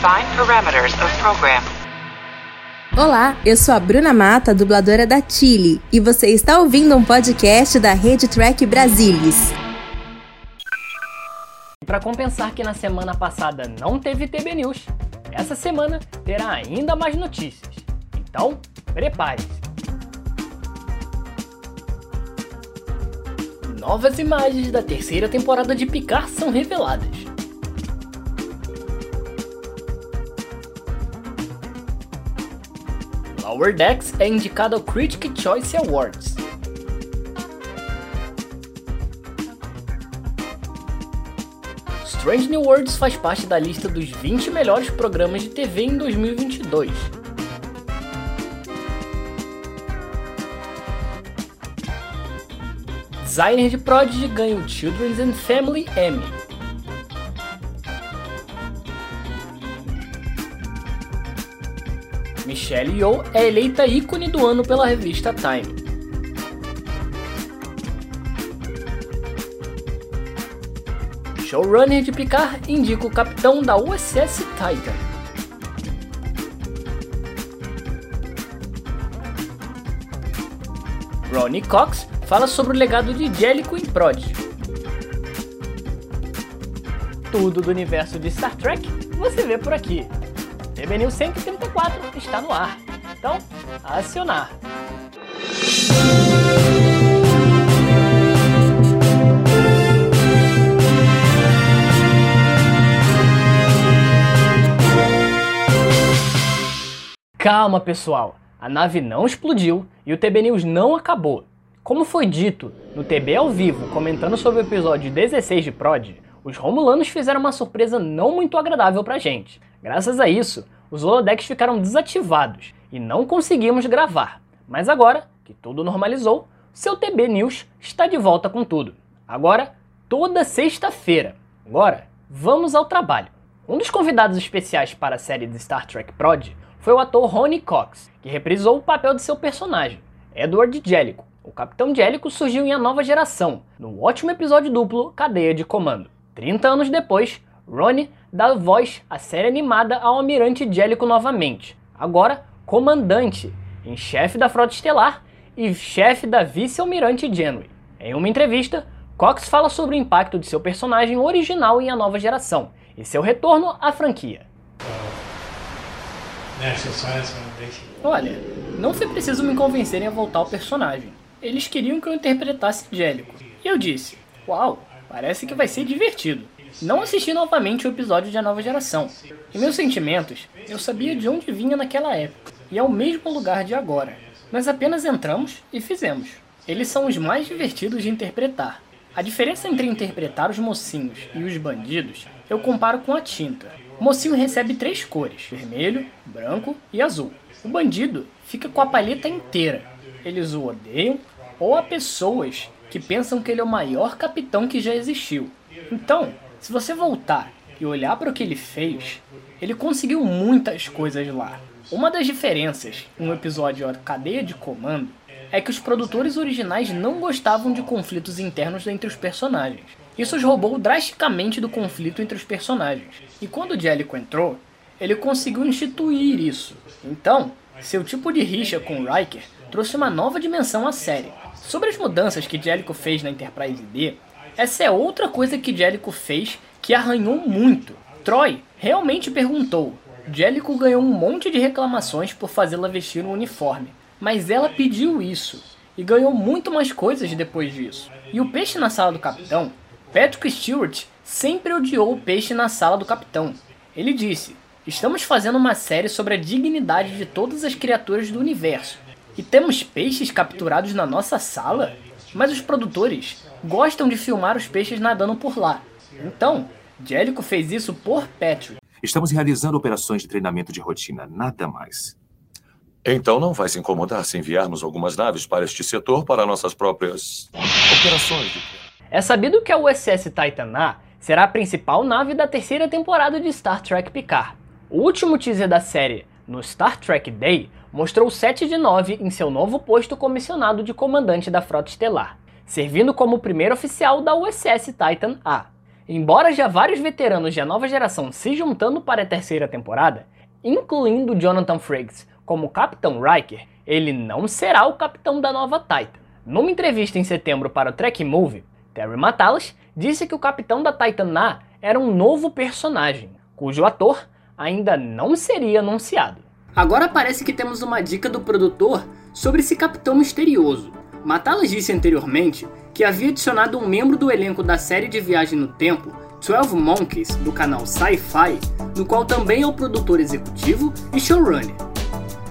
Define parameters of program. Olá, eu sou a Bruna Mata, dubladora da Chile, e você está ouvindo um podcast da Rede Track Brasilis. Para compensar que na semana passada não teve TB News, essa semana terá ainda mais notícias. Então, prepare-se. Novas imagens da terceira temporada de Picard são reveladas. Lower Decks é indicado ao Critic Choice Awards. Strange New Worlds faz parte da lista dos 20 melhores programas de TV em 2022. Designer de Prodigy ganha o Children's and Family Emmy. Michelle Yeoh é eleita ícone do ano pela revista Time. Showrunner de Picard indica o capitão da USS Titan. Ronnie Cox fala sobre o legado de Jellicoe em Prodigy. Tudo do universo de Star Trek você vê por aqui. TB News 134 está no ar. Então, acionar. Calma, pessoal. A nave não explodiu e o TB News não acabou. Como foi dito no TB ao vivo, comentando sobre o episódio 16 de Prod, os Romulanos fizeram uma surpresa não muito agradável pra gente. Graças a isso, os holodecks ficaram desativados e não conseguimos gravar. Mas agora que tudo normalizou, seu TB News está de volta com tudo. Agora, toda sexta-feira. Agora, vamos ao trabalho. Um dos convidados especiais para a série de Star Trek Prod foi o ator Ronnie Cox, que reprisou o papel de seu personagem, Edward Jellicoe. O Capitão Jellicoe surgiu em A Nova Geração, no ótimo episódio duplo Cadeia de Comando. 30 anos depois, Ronnie dá voz à série animada ao Almirante Jellicoe novamente, agora comandante, em chefe da Frota Estelar e chefe da Vice-Almirante Janeway. Em uma entrevista, Cox fala sobre o impacto de seu personagem original em A Nova Geração e seu retorno à franquia. Olha, não foi preciso me convencerem a voltar ao personagem. Eles queriam que eu interpretasse Jellicoe. E eu disse, uau, parece que vai ser divertido. Não assisti novamente o episódio de A Nova Geração. Em meus sentimentos, eu sabia de onde vinha naquela época, e é o mesmo lugar de agora. Nós apenas entramos e fizemos. Eles são os mais divertidos de interpretar. A diferença entre interpretar os mocinhos e os bandidos eu comparo com a tinta. O mocinho recebe três cores: vermelho, branco e azul. O bandido fica com a paleta inteira. Eles o odeiam ou há pessoas que pensam que ele é o maior capitão que já existiu. Então, se você voltar e olhar para o que ele fez, ele conseguiu muitas coisas lá. Uma das diferenças em um episódio A Cadeia de Comando é que os produtores originais não gostavam de conflitos internos entre os personagens. Isso os roubou drasticamente do conflito entre os personagens. E quando o Jellicoe entrou, ele conseguiu instituir isso. Então, seu tipo de rixa com Riker trouxe uma nova dimensão à série. Sobre as mudanças que Jellicoe fez na Enterprise D, essa é outra coisa que Jellicoe fez que arranhou muito. Troy realmente perguntou. Jellicoe ganhou um monte de reclamações por fazê-la vestir um uniforme, mas ela pediu isso e ganhou muito mais coisas depois disso. E o peixe na sala do capitão, Patrick Stewart sempre odiou o peixe na sala do capitão. Ele disse: Estamos fazendo uma série sobre a dignidade de todas as criaturas do universo. E temos peixes capturados na nossa sala? Mas os produtores gostam de filmar os peixes nadando por lá. Então, Jellicoe fez isso por Patrick. Estamos realizando operações de treinamento de rotina, nada mais. Então não vai se incomodar se enviarmos algumas naves para este setor para nossas próprias operações. É sabido que a USS Titan A será a principal nave da terceira temporada de Star Trek Picard. O último teaser da série, no Star Trek Day, mostrou 7 de 9 em seu novo posto comissionado de comandante da Frota Estelar, servindo como o primeiro oficial da USS Titan A. Embora já vários veteranos da nova geração se juntando para a terceira temporada, incluindo Jonathan Frakes como Capitão Riker, ele não será o capitão da nova Titan. Numa entrevista em setembro para o Trek Movie, Terry Matalas disse que o capitão da Titan A era um novo personagem, cujo ator ainda não seria anunciado. Agora parece que temos uma dica do produtor sobre esse capitão misterioso. Matalas disse anteriormente que havia adicionado um membro do elenco da série de viagem no tempo 12 Monkeys, do canal Sci-Fi, no qual também é o produtor executivo e showrunner.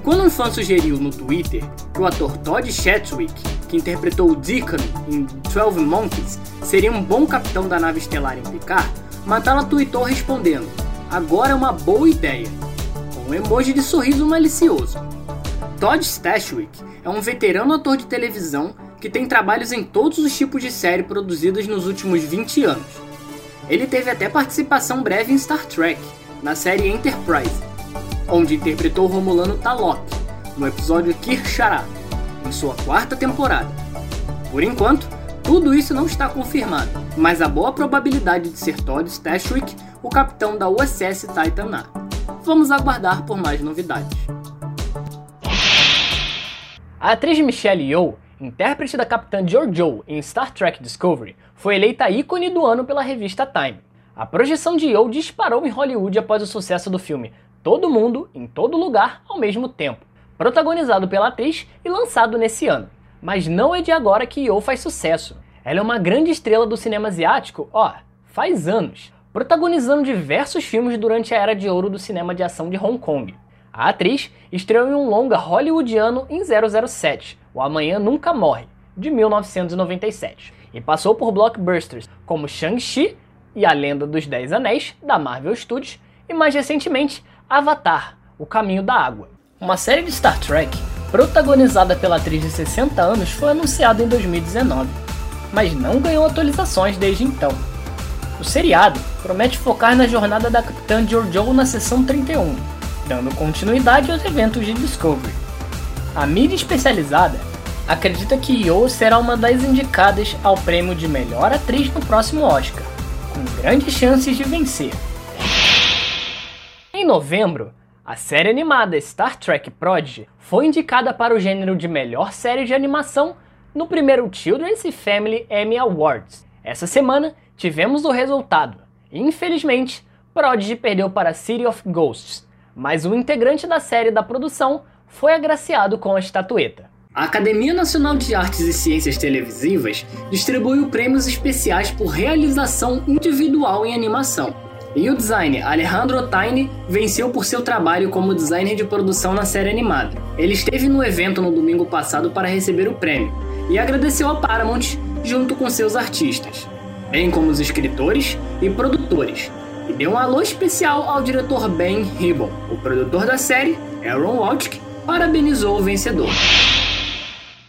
Quando um fã sugeriu no Twitter que o ator Todd Chatwick, que interpretou o Deacon em 12 Monkeys, seria um bom capitão da nave estelar em Picard, Matala tweetou respondendo: Agora é uma boa ideia, com um emoji de sorriso malicioso. Todd Stashwick é um veterano ator de televisão que tem trabalhos em todos os tipos de série produzidas nos últimos 20 anos. Ele teve até participação breve em Star Trek, na série Enterprise, onde interpretou Romulano Talok, no episódio Kirshara, em sua quarta temporada. Por enquanto, tudo isso não está confirmado, mas há boa probabilidade de ser Todd Stashwick o capitão da USS Titan A. Vamos aguardar por mais novidades. A atriz Michelle Yeoh, intérprete da Capitã Georgiou em Star Trek Discovery, foi eleita ícone do ano pela revista Time. A projeção de Yeoh disparou em Hollywood após o sucesso do filme Todo Mundo, em Todo Lugar, ao mesmo tempo, protagonizado pela atriz e lançado nesse ano. Mas não é de agora que Yeoh faz sucesso. Ela é uma grande estrela do cinema asiático, ó, faz anos, protagonizando diversos filmes durante a era de ouro do cinema de ação de Hong Kong. A atriz estreou em um longa hollywoodiano em 007, O Amanhã Nunca Morre, de 1997, e passou por blockbusters como Shang-Chi e A Lenda dos Dez Anéis, da Marvel Studios, e mais recentemente Avatar, O Caminho da Água. Uma série de Star Trek, protagonizada pela atriz de 60 anos, foi anunciada em 2019, mas não ganhou atualizações desde então. O seriado promete focar na jornada da Capitã Georgiou na seção 31, dando continuidade aos eventos de Discovery. A mídia especializada acredita que Yeoh será uma das indicadas ao prêmio de melhor atriz no próximo Oscar, com grandes chances de vencer. Em novembro, a série animada Star Trek Prodigy foi indicada para o gênero de melhor série de animação no primeiro Children's Family Emmy Awards. Essa semana tivemos o resultado. Infelizmente, Prodigy perdeu para City of Ghosts, mas o integrante da série da produção foi agraciado com a estatueta. A Academia Nacional de Artes e Ciências Televisivas distribuiu prêmios especiais por realização individual em animação. E o designer Alejandro Taine venceu por seu trabalho como designer de produção na série animada. Ele esteve no evento no domingo passado para receber o prêmio e agradeceu a Paramount junto com seus artistas, bem como os escritores e produtores, deu um alô especial ao diretor Ben Ribon. O produtor da série, Aaron Waltk, parabenizou o vencedor.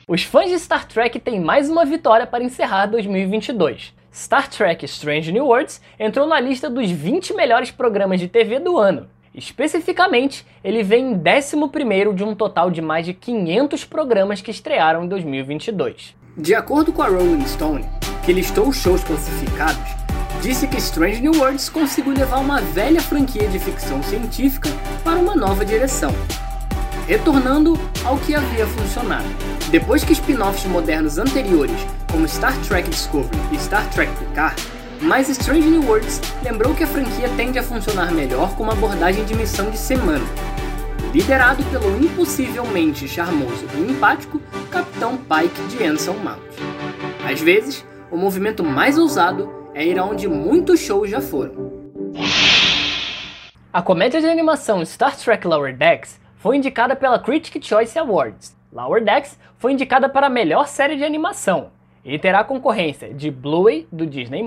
Os fãs de Star Trek têm mais uma vitória para encerrar 2022. Star Trek Strange New Worlds entrou na lista dos 20 melhores programas de TV do ano. Especificamente, ele vem em 11 de um total de mais de 500 programas que estrearam em 2022. De acordo com a Rolling Stone, que listou os shows classificados, disse que Strange New Worlds conseguiu levar uma velha franquia de ficção científica para uma nova direção, retornando ao que havia funcionado. Depois que spin-offs modernos anteriores, como Star Trek Discovery e Star Trek Picard, mais Strange New Worlds lembrou que a franquia tende a funcionar melhor com uma abordagem de missão de semana, liderado pelo impossivelmente charmoso e empático Capitão Pike de Anson Mount. Às vezes, o movimento mais ousado é ir aonde muitos shows já foram. A comédia de animação Star Trek Lower Decks foi indicada pela Critic Choice Awards. Lower Decks foi indicada para a melhor série de animação e terá concorrência de Bluey, do Disney+,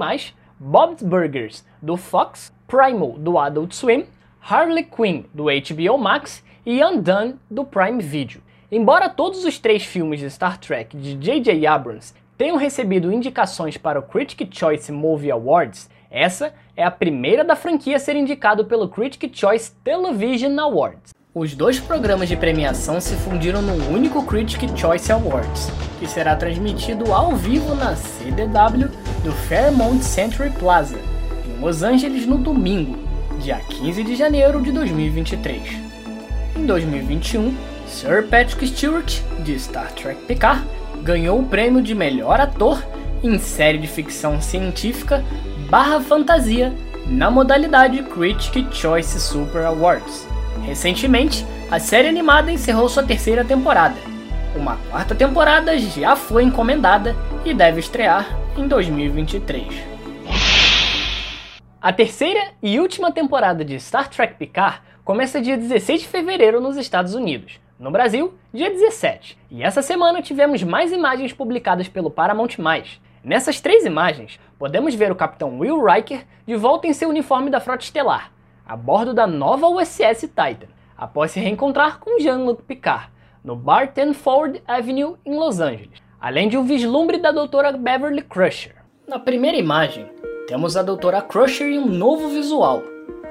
Bob's Burgers, do Fox, Primal, do Adult Swim, Harley Quinn, do HBO Max e Undone, do Prime Video. Embora todos os três filmes de Star Trek de J.J. Abrams tenham recebido indicações para o Critic Choice Movie Awards, essa é a primeira da franquia a ser indicado pelo Critic Choice Television Awards. Os dois programas de premiação se fundiram num único Critic Choice Awards, que será transmitido ao vivo na CDW do Fairmont Century Plaza, em Los Angeles no domingo, dia 15 de janeiro de 2023. Em 2021, Sir Patrick Stewart, de Star Trek Picard, ganhou o prêmio de melhor ator em série de ficção científica barra fantasia na modalidade Critic Choice Super Awards. Recentemente, a série animada encerrou sua terceira temporada. Uma quarta temporada já foi encomendada e deve estrear em 2023. A terceira e última temporada de Star Trek Picard começa dia 16 de fevereiro nos Estados Unidos. No Brasil, dia 17. E essa semana tivemos mais imagens publicadas pelo Paramount+. Nessas três imagens, podemos ver o capitão Will Riker de volta em seu uniforme da Frota Estelar, a bordo da nova USS Titan, após se reencontrar com Jean-Luc Picard, no bar 10 Ford Avenue, em Los Angeles, além de um vislumbre da doutora Beverly Crusher. Na primeira imagem, temos a doutora Crusher em um novo visual,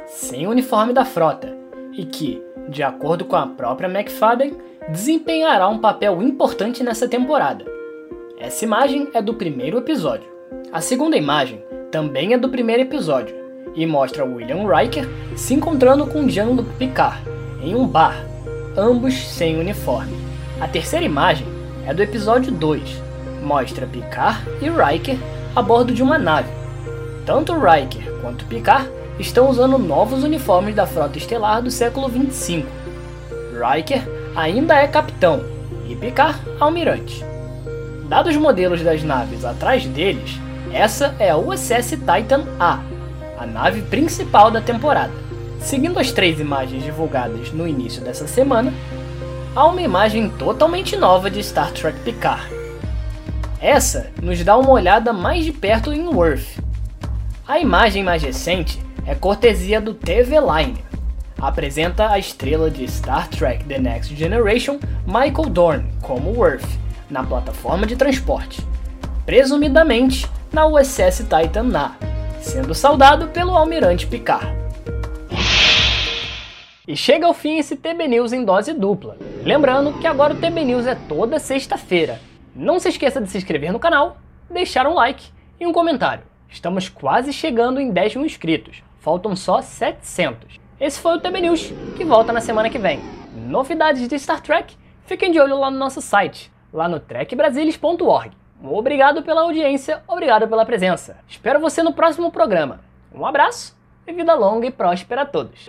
sem o uniforme da frota, e que, de acordo com a própria McFadden, desempenhará um papel importante nessa temporada. Essa imagem é do primeiro episódio. A segunda imagem também é do primeiro episódio e mostra William Riker se encontrando com Jean-Luc Picard em um bar, ambos sem uniforme. A terceira imagem é do episódio 2, mostra Picard e Riker a bordo de uma nave. Tanto Riker quanto Picard estão usando novos uniformes da frota estelar do século 25. Riker ainda é capitão e Picard almirante. Dados os modelos das naves atrás deles, essa é a USS Titan A, a nave principal da temporada. Seguindo as três imagens divulgadas no início dessa semana, há uma imagem totalmente nova de Star Trek Picard. Essa nos dá uma olhada mais de perto em Worf. A imagem mais recente é cortesia do TV Line. Apresenta a estrela de Star Trek The Next Generation, Michael Dorn, como Worf, na plataforma de transporte, presumidamente na USS Titan Na, sendo saudado pelo almirante Picard. E chega ao fim esse TB News em dose dupla. Lembrando que agora o TB News é toda sexta-feira. Não se esqueça de se inscrever no canal, deixar um like e um comentário. Estamos quase chegando em 10 mil inscritos. Faltam só 700. Esse foi o TB News, que volta na semana que vem. Novidades de Star Trek? Fiquem de olho lá no nosso site, lá no trekbrasilis.org. Obrigado pela audiência, obrigado pela presença. Espero você no próximo programa. Um abraço e vida longa e próspera a todos.